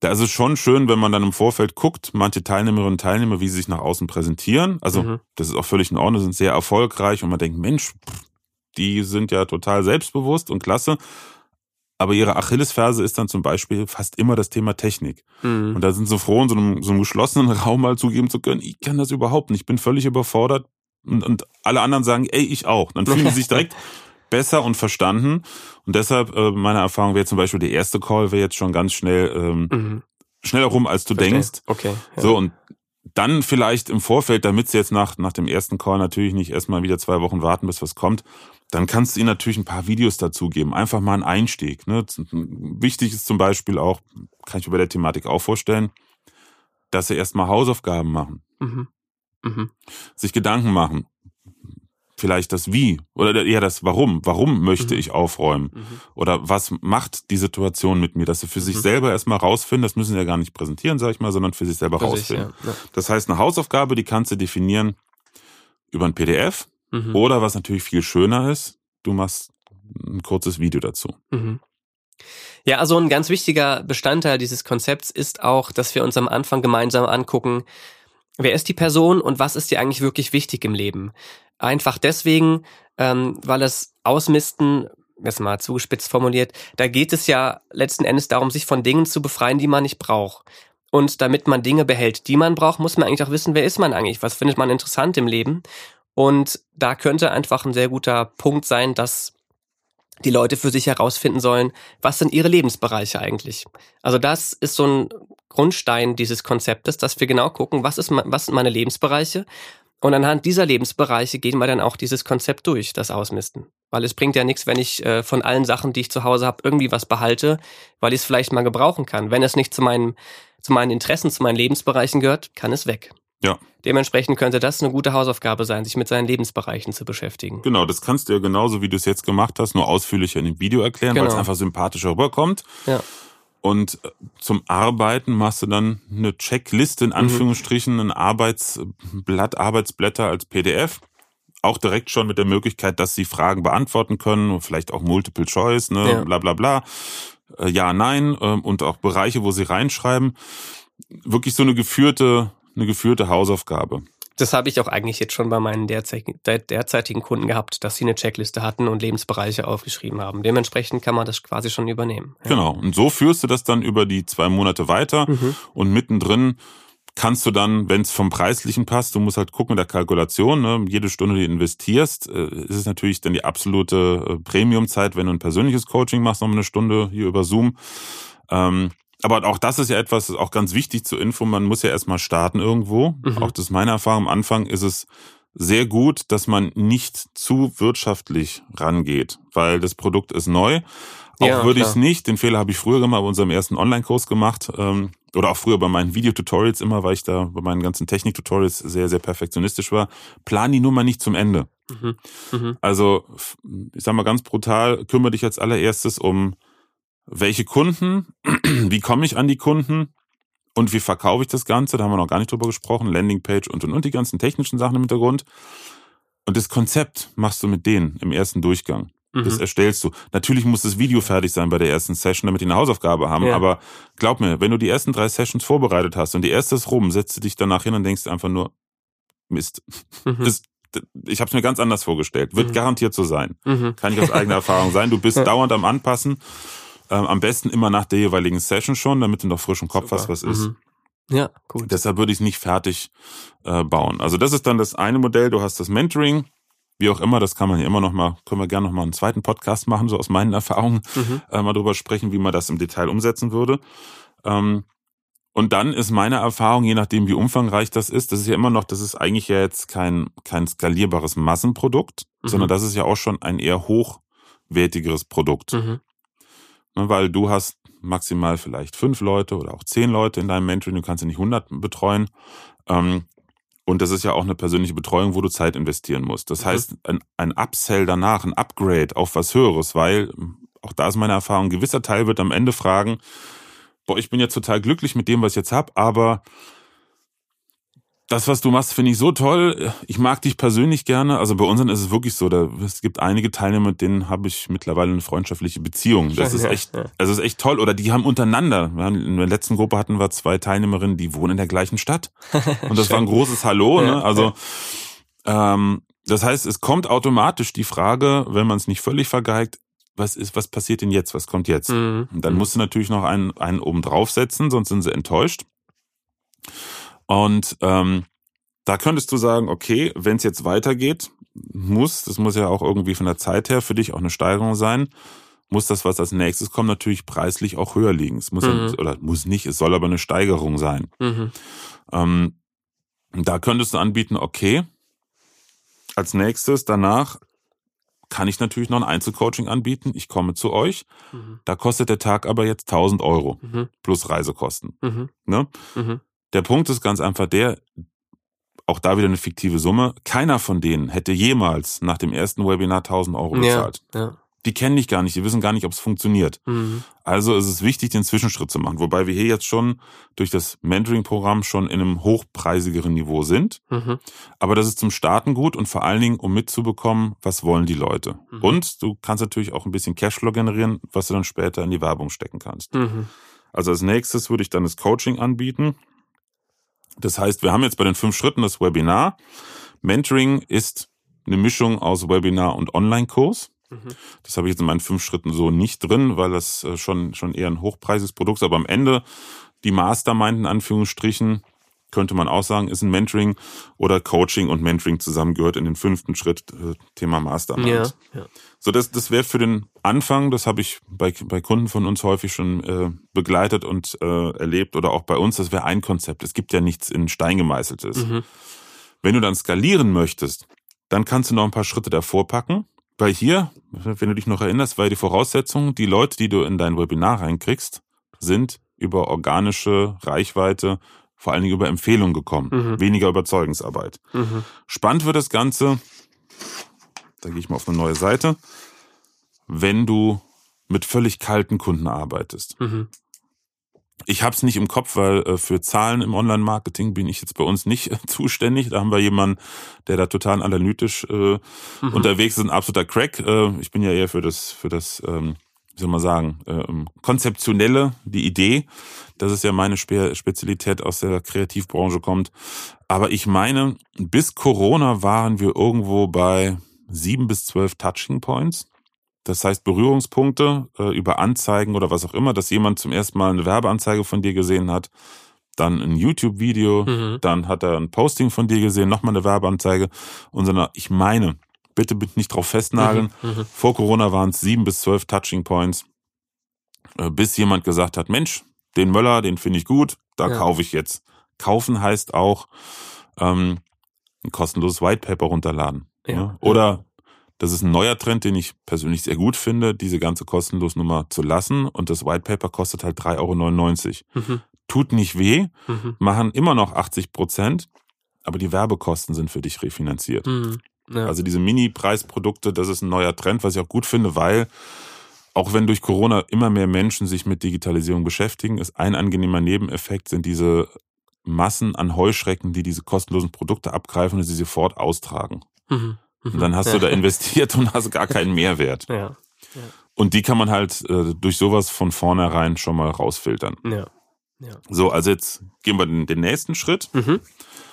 da ist es schon schön, wenn man dann im Vorfeld guckt, manche Teilnehmerinnen und Teilnehmer, wie sie sich nach außen präsentieren. Also mhm. das ist auch völlig in Ordnung, sind sehr erfolgreich und man denkt, Mensch, die sind ja total selbstbewusst und klasse. Aber ihre Achillesferse ist dann zum Beispiel fast immer das Thema Technik. Mhm. Und da sind sie froh, in so einem, so einem geschlossenen Raum mal zugeben zu können, ich kann das überhaupt nicht, ich bin völlig überfordert, und, und alle anderen sagen, ey, ich auch. Dann fühlen sie sich direkt besser und verstanden. Und deshalb, äh, meine Erfahrung wäre zum Beispiel, der erste Call wäre jetzt schon ganz schnell ähm, mhm. schneller rum, als du Verstehe. denkst. Okay. Ja. So, und dann vielleicht im Vorfeld, damit sie jetzt nach, nach dem ersten Call natürlich nicht erstmal wieder zwei Wochen warten, bis was kommt, dann kannst du ihnen natürlich ein paar Videos dazugeben. Einfach mal einen Einstieg. Ne? Wichtig ist zum Beispiel auch, kann ich mir bei der Thematik auch vorstellen, dass sie erstmal Hausaufgaben machen. Mhm. Mhm. Sich Gedanken machen vielleicht das Wie oder eher das Warum. Warum möchte mhm. ich aufräumen? Mhm. Oder was macht die Situation mit mir? Dass sie für mhm. sich selber erstmal rausfinden, das müssen sie ja gar nicht präsentieren, sag ich mal, sondern für sich selber für rausfinden. Sich, ja. Ja. Das heißt, eine Hausaufgabe, die kannst du definieren über ein PDF mhm. oder was natürlich viel schöner ist, du machst ein kurzes Video dazu. Mhm. Ja, also ein ganz wichtiger Bestandteil dieses Konzepts ist auch, dass wir uns am Anfang gemeinsam angucken, wer ist die Person und was ist dir eigentlich wirklich wichtig im Leben? Einfach deswegen, ähm, weil das Ausmisten, jetzt mal zugespitzt formuliert, da geht es ja letzten Endes darum, sich von Dingen zu befreien, die man nicht braucht. Und damit man Dinge behält, die man braucht, muss man eigentlich auch wissen, wer ist man eigentlich, was findet man interessant im Leben. Und da könnte einfach ein sehr guter Punkt sein, dass die Leute für sich herausfinden sollen, was sind ihre Lebensbereiche eigentlich. Also das ist so ein Grundstein dieses Konzeptes, dass wir genau gucken, was ist was sind meine Lebensbereiche und anhand dieser Lebensbereiche gehen wir dann auch dieses Konzept durch, das Ausmisten. Weil es bringt ja nichts, wenn ich äh, von allen Sachen, die ich zu Hause habe, irgendwie was behalte, weil ich es vielleicht mal gebrauchen kann. Wenn es nicht zu meinen, zu meinen Interessen, zu meinen Lebensbereichen gehört, kann es weg. Ja. Dementsprechend könnte das eine gute Hausaufgabe sein, sich mit seinen Lebensbereichen zu beschäftigen. Genau, das kannst du ja genauso, wie du es jetzt gemacht hast, nur ausführlicher in dem Video erklären, genau. weil es einfach sympathischer rüberkommt. Ja. Und äh, zum Arbeiten machst du dann eine Checkliste, in mhm. Anführungsstrichen, ein Arbeitsblatt, Arbeitsblätter als PDF. Auch direkt schon mit der Möglichkeit, dass sie Fragen beantworten können, vielleicht auch Multiple Choice, ne, ja. bla bla bla. Äh, ja, nein, ähm, und auch Bereiche, wo sie reinschreiben. Wirklich so eine geführte, eine geführte Hausaufgabe. Das habe ich auch eigentlich jetzt schon bei meinen derzeitigen Kunden gehabt, dass sie eine Checkliste hatten und Lebensbereiche aufgeschrieben haben. Dementsprechend kann man das quasi schon übernehmen. Ja. Genau. Und so führst du das dann über die zwei Monate weiter mhm. und mittendrin kannst du dann, wenn es vom Preislichen passt, du musst halt gucken in der Kalkulation, ne, jede Stunde, die du investierst, äh, ist es natürlich dann die absolute äh, Premiumzeit, wenn du ein persönliches Coaching machst, noch eine Stunde hier über Zoom. Ähm, aber auch das ist ja etwas, auch ganz wichtig zur Info. Man muss ja erstmal starten irgendwo. Mhm. Auch das ist meine Erfahrung. Am Anfang ist es sehr gut, dass man nicht zu wirtschaftlich rangeht, weil das Produkt ist neu. Auch ja, würde ich es nicht, den Fehler habe ich früher mal bei unserem ersten Online-Kurs gemacht ähm, oder auch früher bei meinen Videotutorials immer, weil ich da bei meinen ganzen Technik-Tutorials sehr, sehr perfektionistisch war. Plan die Nummer nicht zum Ende. Mhm. Mhm. Also, ich sag mal ganz brutal, kümmere dich als allererstes um welche Kunden, wie komme ich an die Kunden und wie verkaufe ich das Ganze, da haben wir noch gar nicht drüber gesprochen, Landingpage und und und die ganzen technischen Sachen im Hintergrund. Und das Konzept machst du mit denen im ersten Durchgang. Mhm. Das erstellst du. Natürlich muss das Video fertig sein bei der ersten Session, damit die eine Hausaufgabe haben. Ja. Aber glaub mir, wenn du die ersten drei Sessions vorbereitet hast und die erste ist rum, setzt du dich danach hin und denkst einfach nur, Mist. Mhm. Das, ich habe es mir ganz anders vorgestellt. Wird mhm. garantiert so sein. Mhm. Kann ich aus eigener Erfahrung sein. Du bist dauernd am Anpassen ähm, am besten immer nach der jeweiligen Session schon, damit du noch frisch im Kopf Super. hast, was ist. Mhm. Ja, gut. Deshalb würde ich es nicht fertig äh, bauen. Also das ist dann das eine Modell. Du hast das Mentoring, wie auch immer. Das kann man ja immer noch mal, können wir gerne noch mal einen zweiten Podcast machen, so aus meinen Erfahrungen mhm. äh, mal drüber sprechen, wie man das im Detail umsetzen würde. Ähm, und dann ist meine Erfahrung, je nachdem wie umfangreich das ist, das ist ja immer noch, das ist eigentlich ja jetzt kein, kein skalierbares Massenprodukt, mhm. sondern das ist ja auch schon ein eher hochwertigeres Produkt. Mhm. Ne, weil du hast maximal vielleicht fünf Leute oder auch zehn Leute in deinem Mentoring, du kannst ja nicht 100 betreuen. Ähm, und das ist ja auch eine persönliche Betreuung, wo du Zeit investieren musst. Das mhm. heißt, ein, ein Upsell danach, ein Upgrade auf was Höheres, weil, auch da ist meine Erfahrung, ein gewisser Teil wird am Ende fragen, boah, ich bin jetzt total glücklich mit dem, was ich jetzt habe, aber das, was du machst, finde ich so toll. Ich mag dich persönlich gerne. Also bei unseren ist es wirklich so. Da, es gibt einige Teilnehmer, mit denen habe ich mittlerweile eine freundschaftliche Beziehung. Das ist echt, also ist echt toll. Oder die haben untereinander. Wir haben, in der letzten Gruppe hatten wir zwei Teilnehmerinnen, die wohnen in der gleichen Stadt. Und das war ein großes Hallo. Ne? Also ähm, das heißt, es kommt automatisch die Frage, wenn man es nicht völlig vergeigt, was ist, was passiert denn jetzt? Was kommt jetzt? Mhm. Und dann musst du natürlich noch einen, einen oben draufsetzen, sonst sind sie enttäuscht. Und ähm, Da könntest du sagen, okay, wenn es jetzt weitergeht, muss, das muss ja auch irgendwie von der Zeit her für dich auch eine Steigerung sein, muss das, was als nächstes kommt, natürlich preislich auch höher liegen. Es muss, mhm. oder muss nicht, es soll aber eine Steigerung sein. Mhm. Ähm, da könntest du anbieten, okay, als nächstes danach kann ich natürlich noch ein Einzelcoaching anbieten. Ich komme zu euch. Mhm. Da kostet der Tag aber jetzt 1000 Euro mhm. plus Reisekosten. Mhm. Ne? Der Punkt ist ganz einfach der, auch da wieder eine fiktive Summe. Keiner von denen hätte jemals nach dem ersten Webinar 1000 Euro bezahlt. Ja, ja die kennen dich gar nicht, die wissen gar nicht, ob es funktioniert. Mhm. Also ist es wichtig, den Zwischenschritt zu machen. Wobei wir hier jetzt schon durch das Mentoring-Programm schon in einem hochpreisigeren Niveau sind. Mhm. Aber das ist zum Starten gut und vor allen Dingen, um mitzubekommen, was wollen die Leute. Mhm. Und du kannst natürlich auch ein bisschen Cashflow generieren, was du dann später in die Werbung stecken kannst. Mhm. Also als nächstes würde ich dann das Coaching anbieten. Das heißt, wir haben jetzt bei den fünf Schritten das Webinar. Mentoring ist eine Mischung aus Webinar und Online-Kurs. Mhm. Das habe ich jetzt in meinen fünf Schritten so nicht drin, weil das äh, schon, schon eher ein hochpreisiges Produkt ist. Aber am Ende die Mastermind in Anführungsstrichen könnte man auch sagen, ist ein Mentoring oder Coaching und Mentoring zusammengehört in den fünften Schritt, äh, Thema Mastermind. Ja, ja. So, das, das wäre für den Anfang, das habe ich bei, bei Kunden von uns häufig schon äh, begleitet und äh, erlebt oder auch bei uns, das wäre ein Konzept. Es gibt ja nichts in Stein gemeißeltes. Mhm. Wenn du dann skalieren möchtest, dann kannst du noch ein paar Schritte davor packen weil hier, wenn du dich noch erinnerst, war die Voraussetzung, die Leute, die du in dein Webinar reinkriegst, sind über organische Reichweite, vor allen Dingen über Empfehlungen gekommen, mhm. weniger Überzeugungsarbeit. Mhm. Spannend wird das Ganze, da gehe ich mal auf eine neue Seite, wenn du mit völlig kalten Kunden arbeitest. Mhm. Ich habe es nicht im Kopf, weil äh, für Zahlen im Online-Marketing bin ich jetzt bei uns nicht äh, zuständig. Da haben wir jemanden, der da total analytisch äh, mhm. unterwegs ist, ein absoluter Crack. Äh, ich bin ja eher für das, für das, ähm, wie soll man sagen, ähm, konzeptionelle, die Idee. Das ist ja meine Spe Spezialität aus der Kreativbranche kommt. Aber ich meine, bis Corona waren wir irgendwo bei sieben bis zwölf Touching Points. Das heißt Berührungspunkte äh, über Anzeigen oder was auch immer, dass jemand zum ersten Mal eine Werbeanzeige von dir gesehen hat, dann ein YouTube-Video, mhm. dann hat er ein Posting von dir gesehen, nochmal eine Werbeanzeige und so. Ich meine, bitte nicht drauf festnageln. Mhm. Mhm. Vor Corona waren es sieben bis zwölf Touching Points, äh, bis jemand gesagt hat, Mensch, den Möller, den finde ich gut, da ja. kaufe ich jetzt. Kaufen heißt auch ähm, ein kostenloses White Paper runterladen. Ja. Ne? Oder das ist ein neuer Trend, den ich persönlich sehr gut finde, diese ganze kostenlos Nummer zu lassen. Und das White Paper kostet halt 3,99 Euro. Mhm. Tut nicht weh, mhm. machen immer noch 80 Prozent, aber die Werbekosten sind für dich refinanziert. Mhm. Ja. Also diese Mini-Preisprodukte, das ist ein neuer Trend, was ich auch gut finde, weil auch wenn durch Corona immer mehr Menschen sich mit Digitalisierung beschäftigen, ist ein angenehmer Nebeneffekt, sind diese Massen an Heuschrecken, die diese kostenlosen Produkte abgreifen und sie sofort austragen. Mhm. Und dann hast ja. du da investiert und hast gar keinen Mehrwert. Ja. ja. Und die kann man halt äh, durch sowas von vornherein schon mal rausfiltern. Ja. So, also jetzt gehen wir den, den nächsten Schritt. Mhm.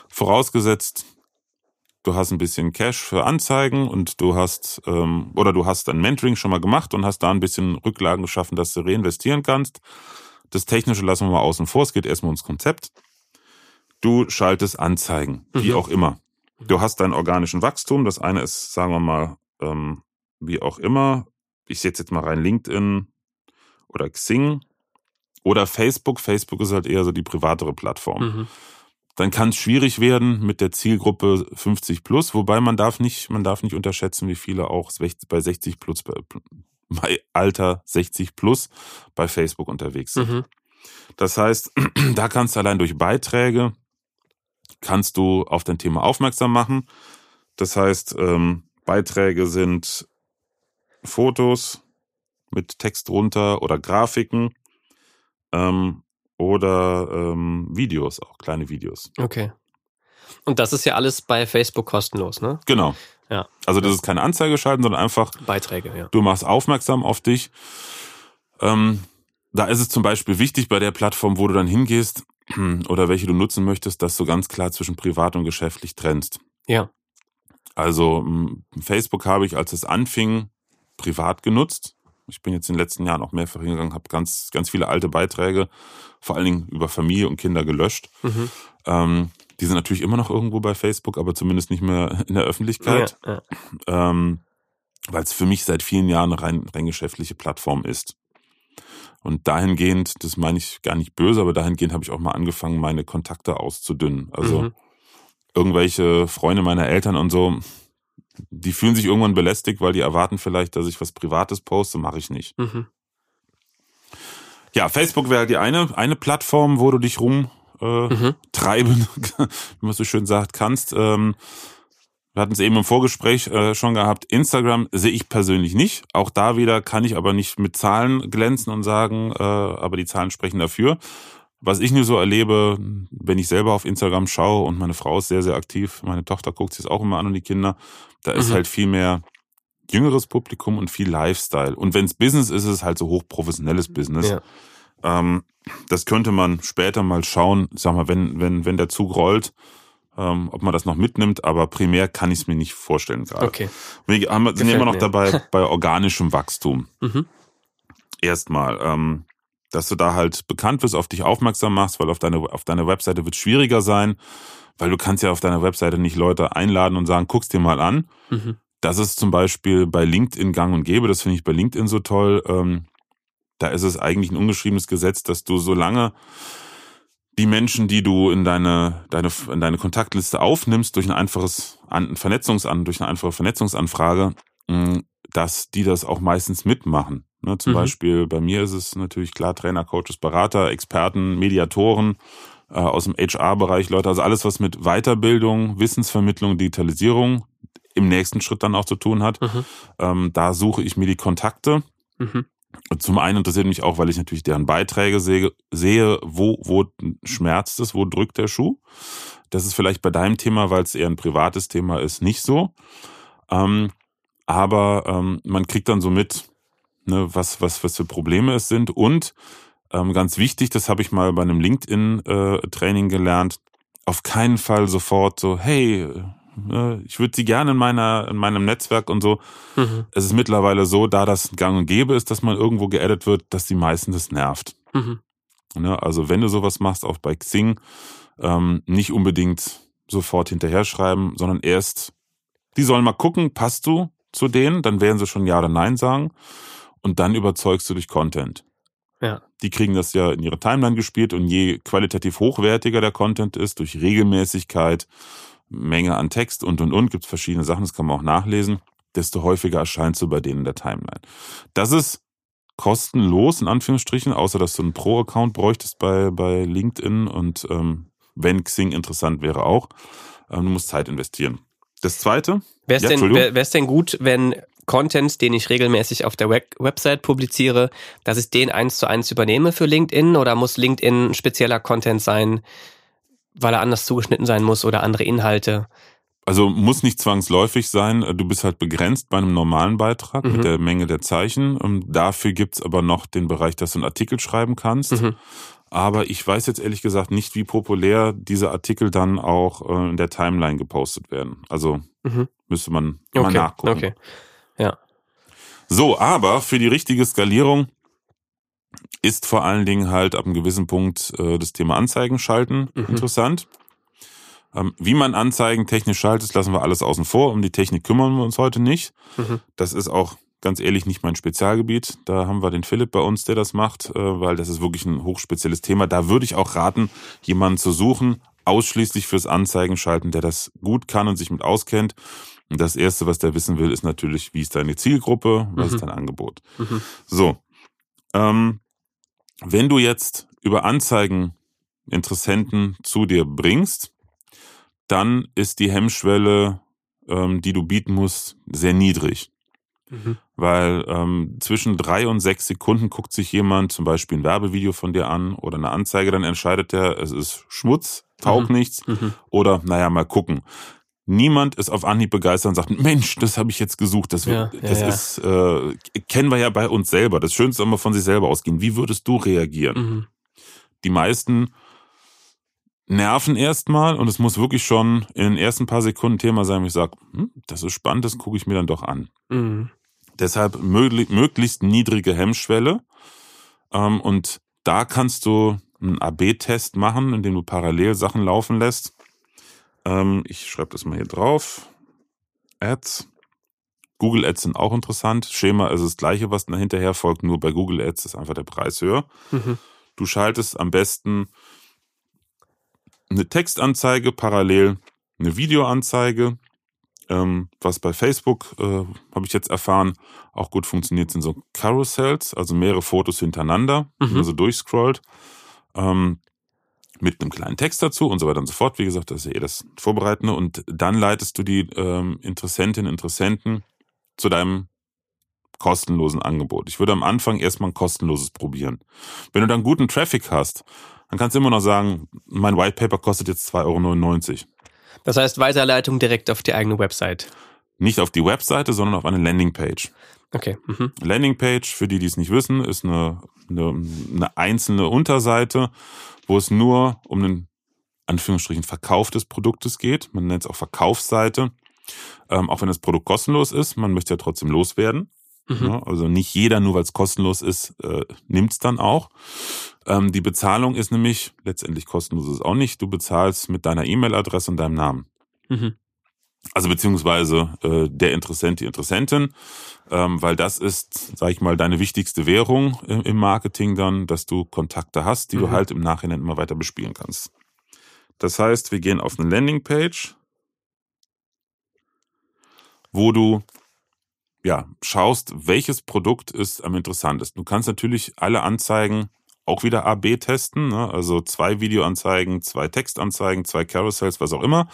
Vorausgesetzt, du hast ein bisschen Cash für Anzeigen und du hast ähm, oder du hast ein Mentoring schon mal gemacht und hast da ein bisschen Rücklagen geschaffen, dass du reinvestieren kannst. Das Technische lassen wir mal außen vor. Es geht erstmal ums Konzept. Du schaltest Anzeigen, mhm. wie auch immer. Du hast deinen organischen Wachstum. Das eine ist, sagen wir mal, ähm, wie auch immer. Ich setze jetzt mal rein LinkedIn oder Xing oder Facebook. Facebook ist halt eher so die privatere Plattform. Mhm. Dann kann es schwierig werden mit der Zielgruppe 50 plus, wobei man darf nicht, man darf nicht unterschätzen, wie viele auch bei 60 plus, bei, bei Alter 60 plus bei Facebook unterwegs sind. Mhm. Das heißt, da kannst du allein durch Beiträge kannst du auf dein Thema aufmerksam machen. Das heißt, ähm, Beiträge sind Fotos mit Text drunter oder Grafiken ähm, oder ähm, Videos, auch kleine Videos. Okay. Und das ist ja alles bei Facebook kostenlos, ne? Genau. Ja. Also das ist keine Anzeige schalten, sondern einfach Beiträge, ja. Du machst aufmerksam auf dich. Ähm, da ist es zum Beispiel wichtig bei der Plattform, wo du dann hingehst, oder welche du nutzen möchtest, dass du ganz klar zwischen privat und geschäftlich trennst. Ja. Also Facebook habe ich, als es anfing, privat genutzt. Ich bin jetzt in den letzten Jahren auch mehrfach hingegangen, habe ganz, ganz viele alte Beiträge, vor allen Dingen über Familie und Kinder gelöscht. Mhm. Ähm, Die sind natürlich immer noch irgendwo bei Facebook, aber zumindest nicht mehr in der Öffentlichkeit. Ja, ja. Ähm, Weil es für mich seit vielen Jahren eine rein, rein geschäftliche Plattform ist. Und dahingehend, das meine ich gar nicht böse, aber dahingehend habe ich auch mal angefangen, meine Kontakte auszudünnen. Also mhm. irgendwelche Freunde meiner Eltern und so, die fühlen sich irgendwann belästigt, weil die erwarten vielleicht, dass ich was Privates poste, mache ich nicht. Mhm. Ja, Facebook wäre die eine, eine Plattform, wo du dich rumtreiben, äh, mhm. treiben, wie man so schön sagt, kannst. Ähm, wir hatten es eben im Vorgespräch äh, schon gehabt. Instagram sehe ich persönlich nicht. Auch da wieder kann ich aber nicht mit Zahlen glänzen und sagen, äh, aber die Zahlen sprechen dafür. Was ich nur so erlebe, wenn ich selber auf Instagram schaue und meine Frau ist sehr, sehr aktiv, meine Tochter guckt sich es auch immer an und die Kinder, da ist mhm. halt viel mehr jüngeres Publikum und viel Lifestyle. Und wenn es Business ist, ist es halt so hochprofessionelles Business. Ja. Ähm, das könnte man später mal schauen, sag mal, wenn, wenn, wenn der Zug rollt, ähm, ob man das noch mitnimmt, aber primär kann ich es mir nicht vorstellen gerade. Okay. Wir haben, sind immer noch mir. dabei bei organischem Wachstum. Mhm. Erstmal, ähm, dass du da halt bekannt wirst, auf dich aufmerksam machst, weil auf deine, auf deiner Webseite wird es schwieriger sein, weil du kannst ja auf deiner Webseite nicht Leute einladen und sagen, guck's dir mal an. Mhm. Das ist zum Beispiel bei LinkedIn gang und gäbe, das finde ich bei LinkedIn so toll. Ähm, da ist es eigentlich ein ungeschriebenes Gesetz, dass du so lange die Menschen, die du in deine, deine, in deine Kontaktliste aufnimmst, durch ein einfaches Vernetzungsan, durch eine einfache Vernetzungsanfrage, mm, dass die das auch meistens mitmachen. Ne, zum mhm. Beispiel bei mir ist es natürlich klar, Trainer, Coaches, Berater, Experten, Mediatoren äh, aus dem HR-Bereich, Leute, also alles, was mit Weiterbildung, Wissensvermittlung, Digitalisierung im nächsten Schritt dann auch zu tun hat. Mhm. Ähm, da suche ich mir die Kontakte. Mhm. Zum einen interessiert mich auch, weil ich natürlich deren Beiträge sehe, sehe wo, wo schmerzt es, wo drückt der Schuh. Das ist vielleicht bei deinem Thema, weil es eher ein privates Thema ist, nicht so. Ähm, aber ähm, man kriegt dann so mit, ne, was, was, was für Probleme es sind. Und ähm, ganz wichtig, das habe ich mal bei einem LinkedIn-Training äh, gelernt, auf keinen Fall sofort so, hey, Ne? Ich würde sie gerne in meiner, in meinem Netzwerk und so. Mhm. Es ist mittlerweile so, da das gang und gäbe ist, dass man irgendwo geaddet wird, dass die meisten das nervt. Mhm. Ne? Also wenn du sowas machst, auch bei Xing, ähm, nicht unbedingt sofort hinterher schreiben, sondern erst, die sollen mal gucken, passt du zu denen, dann werden sie schon Ja oder Nein sagen und dann überzeugst du durch Content. Ja. Die kriegen das ja in ihre Timeline gespielt und je qualitativ hochwertiger der Content ist, durch Regelmäßigkeit Menge an Text und und und, gibt es verschiedene Sachen, das kann man auch nachlesen, desto häufiger erscheint du bei denen in der Timeline. Das ist kostenlos, in Anführungsstrichen, außer dass du einen Pro-Account bräuchtest bei, bei LinkedIn und ähm, wenn Xing interessant wäre auch. Ähm, du musst Zeit investieren. Das zweite. Wäre es ja, denn, wär, denn gut, wenn Content, den ich regelmäßig auf der Web Website publiziere, dass ich den eins zu eins übernehme für LinkedIn oder muss LinkedIn spezieller Content sein, weil er anders zugeschnitten sein muss oder andere Inhalte. Also muss nicht zwangsläufig sein. Du bist halt begrenzt bei einem normalen Beitrag mhm. mit der Menge der Zeichen. Ähm, dafür gibt's aber noch den Bereich, dass du einen Artikel schreiben kannst. Mhm. Aber ich weiß jetzt ehrlich gesagt nicht, wie populär diese Artikel dann auch äh, in der Timeline gepostet werden. Also mhm. müsste man okay. mal nachgucken. Okay. Ja. So, aber für die richtige Skalierung ist vor allen Dingen halt ab einem gewissen Punkt äh, das Thema Anzeigen schalten mhm. interessant. Ähm, wie man Anzeigen technisch schaltet, lassen wir alles außen vor. Um die Technik kümmern wir uns heute nicht. Mhm. Das ist auch ganz ehrlich nicht mein Spezialgebiet. Da haben wir den Philipp bei uns, der das macht, äh, weil das ist wirklich ein hochspezielles Thema. Da würde ich auch raten, jemanden zu suchen, ausschließlich fürs Anzeigen schalten, der das gut kann und sich mit auskennt. Und das Erste, was der wissen will, ist natürlich, wie ist deine Zielgruppe, was mhm. ist dein Angebot. Mhm. So, ähm, wenn du jetzt über Anzeigen Interessenten zu dir bringst, dann ist die Hemmschwelle, ähm, die du bieten musst, sehr niedrig. Mhm. Weil ähm, zwischen drei und sechs Sekunden guckt sich jemand zum Beispiel ein Werbevideo von dir an oder eine Anzeige, dann entscheidet er, es ist Schmutz, taugt mhm. nichts mhm. oder naja, mal gucken. Niemand ist auf Anhieb begeistert und sagt, Mensch, das habe ich jetzt gesucht. Das, ja, das ja, ist, äh, kennen wir ja bei uns selber. Das Schönste immer von sich selber ausgehen. Wie würdest du reagieren? Mhm. Die meisten nerven erstmal und es muss wirklich schon in den ersten paar Sekunden Thema sein, wo ich sage, hm, das ist spannend, das gucke ich mir dann doch an. Mhm. Deshalb möglich, möglichst niedrige Hemmschwelle. Ähm, und da kannst du einen AB-Test machen, indem du parallel Sachen laufen lässt Ähm, ich schreibe das mal hier drauf. Ads. Google Ads sind auch interessant. Schema ist das gleiche, was hinterher folgt, nur bei Google Ads ist einfach der Preis höher. Mhm. Du schaltest am besten eine Textanzeige parallel, eine Videoanzeige. Ähm, was bei Facebook, äh, habe ich jetzt erfahren, auch gut funktioniert, sind so Carousels, also mehrere Fotos hintereinander, mhm. also durchscrollt. Ähm, mit einem kleinen Text dazu und so weiter und so fort. Wie gesagt, das ist ja eh das Vorbereitende. Und dann leitest du die ähm, Interessentinnen, Interessenten zu deinem kostenlosen Angebot. Ich würde am Anfang erstmal ein kostenloses probieren. Wenn du dann guten Traffic hast, dann kannst du immer noch sagen, mein White Paper kostet jetzt 2,99 Euro. Das heißt Weiterleitung direkt auf die eigene Website. Nicht auf die Webseite, sondern auf eine Landingpage. Okay. Mhm. Landingpage, für die, die es nicht wissen, ist eine, eine, eine einzelne Unterseite, wo es nur um einen Anführungsstrichen Verkauf des Produktes geht. Man nennt es auch Verkaufsseite. Ähm, auch wenn das Produkt kostenlos ist, man möchte ja trotzdem loswerden. Mhm. Ja, also nicht jeder, nur weil es kostenlos ist, äh, nimmt es dann auch. Ähm, die Bezahlung ist nämlich, letztendlich kostenlos ist es auch nicht, du bezahlst mit deiner E-Mail-Adresse und deinem Namen. Mhm. Also beziehungsweise äh, der Interessent, die Interessentin, ähm, weil das ist, sag ich mal, deine wichtigste Währung im, im Marketing dann, dass du Kontakte hast, die mhm. du halt im Nachhinein immer weiter bespielen kannst. Das heißt, wir gehen auf eine Landingpage, wo du ja schaust, welches Produkt ist am interessantesten. Du kannst natürlich alle Anzeigen auch wieder AB testen, ne? also zwei Videoanzeigen, zwei Textanzeigen, zwei Carousels, was auch immer,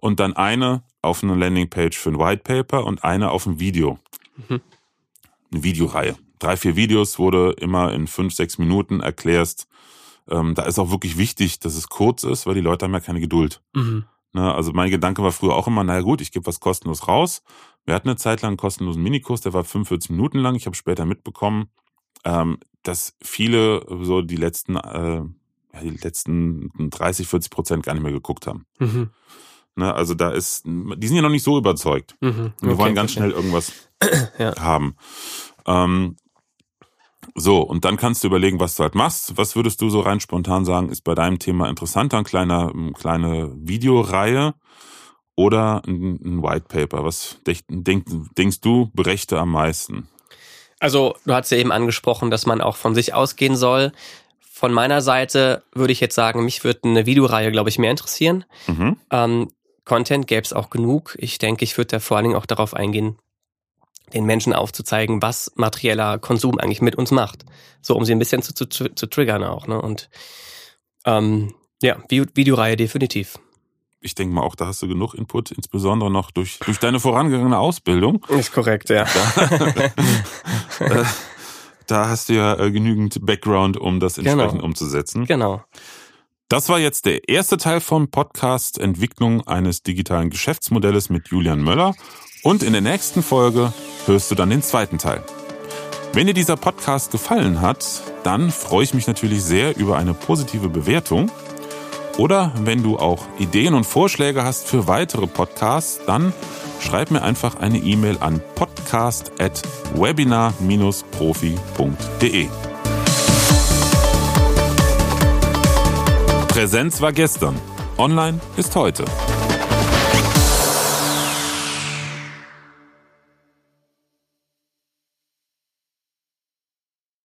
und dann eine auf eine Landingpage für ein White Paper und eine auf ein Video. Mhm. Eine Videoreihe. Drei, vier Videos wurde immer in fünf, sechs Minuten erklärst. Ähm, da ist auch wirklich wichtig, dass es kurz ist, weil die Leute haben ja keine Geduld. Mhm. Ne? Also mein Gedanke war früher auch immer, naja gut, ich gebe was kostenlos raus. Wir hatten eine Zeit lang einen kostenlosen Minikurs, der war 45 Minuten lang. Ich habe später mitbekommen, ähm, dass viele so die letzten, äh, die letzten 30, 40 Prozent gar nicht mehr geguckt haben. Mhm. Ne, also da ist, die sind ja noch nicht so überzeugt. Mhm. Wir okay, wollen ganz okay. schnell irgendwas ja. haben. Ähm, so, und dann kannst du überlegen, was du halt machst. Was würdest du so rein spontan sagen, ist bei deinem Thema interessanter? Ein kleiner, eine kleine Videoreihe oder ein, ein White Paper? Was denk, denkst du berechte am meisten? Also, du hast ja eben angesprochen, dass man auch von sich ausgehen soll. Von meiner Seite würde ich jetzt sagen, mich würde eine Videoreihe, glaube ich, mehr interessieren. Mhm. Ähm, Content gäbe es auch genug. Ich denke, ich würde da vor allen Dingen auch darauf eingehen, den Menschen aufzuzeigen, was materieller Konsum eigentlich mit uns macht. So, um sie ein bisschen zu, zu, zu triggern auch. Ne? Und ähm, ja, Videoreihe definitiv ich denke mal auch, da hast du genug Input, insbesondere noch durch, durch deine vorangegangene Ausbildung. Ist korrekt, ja. Da, da hast du ja äh, genügend Background, um das entsprechend genau. umzusetzen. Genau. Das war jetzt der erste Teil vom Podcast Entwicklung eines digitalen Geschäftsmodells mit Julian Möller. Und in der nächsten Folge hörst du dann den zweiten Teil. Wenn dir dieser Podcast gefallen hat, dann freue ich mich natürlich sehr über eine positive Bewertung. Oder wenn du auch Ideen und Vorschläge hast für weitere Podcasts, dann schreib mir einfach eine E-Mail an podcast.webinar-profi.de. Präsenz war gestern. Online ist heute.